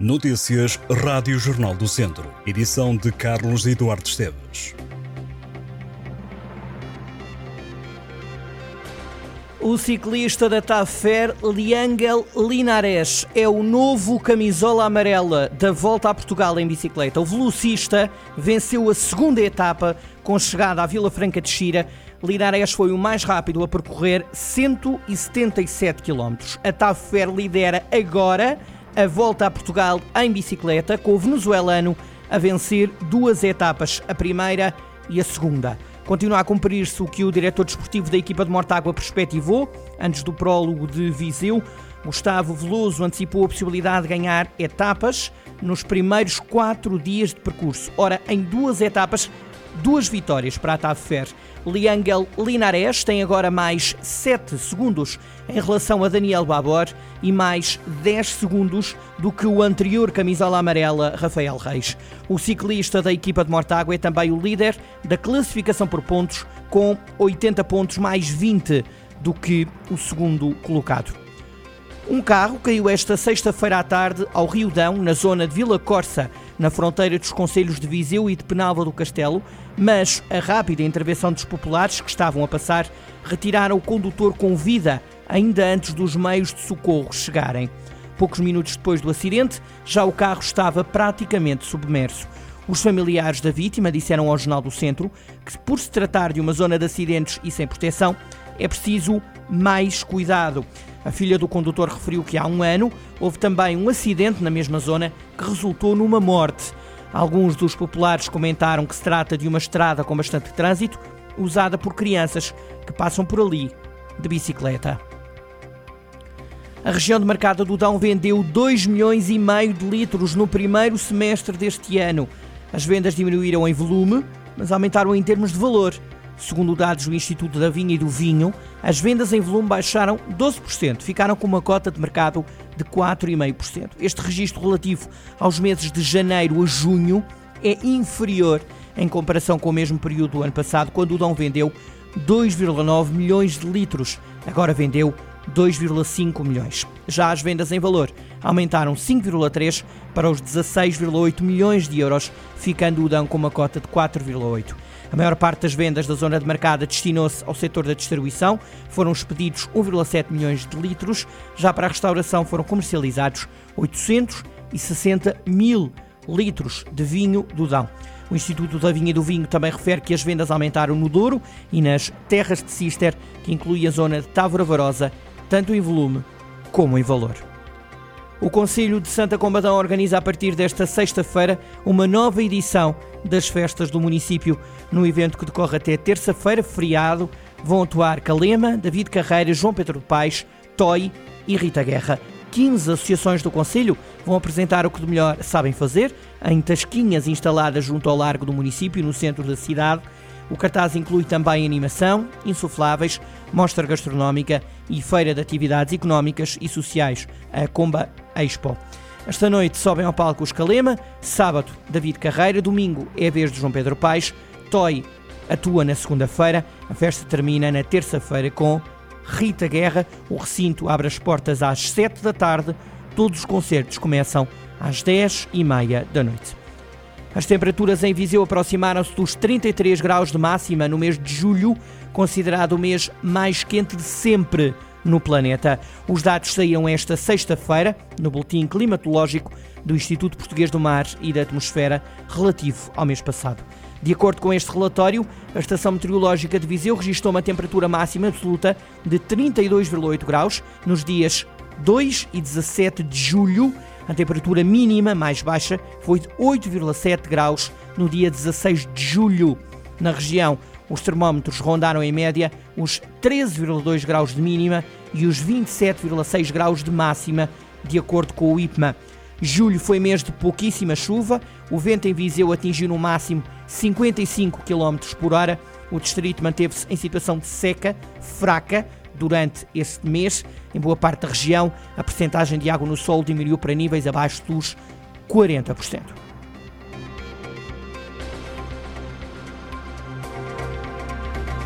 Notícias Rádio Jornal do Centro. Edição de Carlos Eduardo Esteves. O ciclista da Tafer, Liangel Linares, é o novo camisola amarela da volta a Portugal em bicicleta. O velocista venceu a segunda etapa com chegada à Vila Franca de Xira. Linares foi o mais rápido a percorrer 177 km. A Tafer lidera agora a volta a Portugal em bicicleta, com o venezuelano a vencer duas etapas, a primeira e a segunda. Continua a cumprir-se o que o diretor desportivo da equipa de Mortágua perspectivou antes do prólogo de Viseu. Gustavo Veloso antecipou a possibilidade de ganhar etapas nos primeiros quatro dias de percurso. Ora, em duas etapas, duas vitórias para a Tafer. Liangel Linares tem agora mais 7 segundos em relação a Daniel Babor e mais 10 segundos do que o anterior camisola amarela Rafael Reis. O ciclista da equipa de Mortágua é também o líder da classificação por pontos com 80 pontos mais 20 do que o segundo colocado. Um carro caiu esta sexta-feira à tarde ao Rio Dão, na zona de Vila Corça, na fronteira dos Conselhos de Viseu e de Penalva do Castelo, mas a rápida intervenção dos populares que estavam a passar retiraram o condutor com vida ainda antes dos meios de socorro chegarem. Poucos minutos depois do acidente, já o carro estava praticamente submerso. Os familiares da vítima disseram ao Jornal do Centro que, por se tratar de uma zona de acidentes e sem proteção, é preciso mais cuidado. A filha do condutor referiu que há um ano houve também um acidente na mesma zona que resultou numa morte. Alguns dos populares comentaram que se trata de uma estrada com bastante trânsito, usada por crianças que passam por ali de bicicleta. A região de Mercado do Dão vendeu 2 milhões e meio de litros no primeiro semestre deste ano. As vendas diminuíram em volume, mas aumentaram em termos de valor. Segundo dados do Instituto da Vinha e do Vinho, as vendas em volume baixaram 12%, ficaram com uma cota de mercado de 4,5%. Este registro relativo aos meses de janeiro a junho é inferior em comparação com o mesmo período do ano passado, quando o Dom vendeu 2,9 milhões de litros. Agora vendeu 2,5 milhões. Já as vendas em valor aumentaram 5,3 para os 16,8 milhões de euros, ficando o Dão com uma cota de 4,8. A maior parte das vendas da zona de mercado destinou-se ao setor da distribuição, foram expedidos 1,7 milhões de litros, já para a restauração foram comercializados 860 mil litros de vinho do Dão. O Instituto da Vinha e do Vinho também refere que as vendas aumentaram no Douro e nas terras de Cister, que inclui a zona de Távora Varosa, tanto em volume como em valor. O Conselho de Santa Combadão organiza a partir desta sexta-feira uma nova edição das festas do município. No evento que decorre até terça-feira, feriado, vão atuar Calema, David Carreira, João Pedro de Pais, Toy e Rita Guerra. 15 associações do Conselho vão apresentar o que de melhor sabem fazer em tasquinhas instaladas junto ao largo do município, no centro da cidade. O cartaz inclui também animação, insufláveis, mostra gastronómica e feira de atividades económicas e sociais, a Comba Expo. Esta noite sobem ao palco os Calema, sábado David Carreira, domingo é a vez de João Pedro Paes, Toy atua na segunda-feira, a festa termina na terça-feira com Rita Guerra. O recinto abre as portas às 7 da tarde, todos os concertos começam às 10 e meia da noite. As temperaturas em Viseu aproximaram-se dos 33 graus de máxima no mês de julho, considerado o mês mais quente de sempre no planeta. Os dados saíram esta sexta-feira no Boletim Climatológico do Instituto Português do Mar e da Atmosfera, relativo ao mês passado. De acordo com este relatório, a Estação Meteorológica de Viseu registrou uma temperatura máxima absoluta de 32,8 graus nos dias 2 e 17 de julho. A temperatura mínima mais baixa foi de 8,7 graus no dia 16 de julho. Na região, os termómetros rondaram em média os 13,2 graus de mínima e os 27,6 graus de máxima, de acordo com o IPMA. Julho foi mês de pouquíssima chuva, o vento em Viseu atingiu no máximo 55 km por hora. O distrito manteve-se em situação de seca fraca durante este mês. Em boa parte da região, a percentagem de água no solo diminuiu para níveis abaixo dos 40%.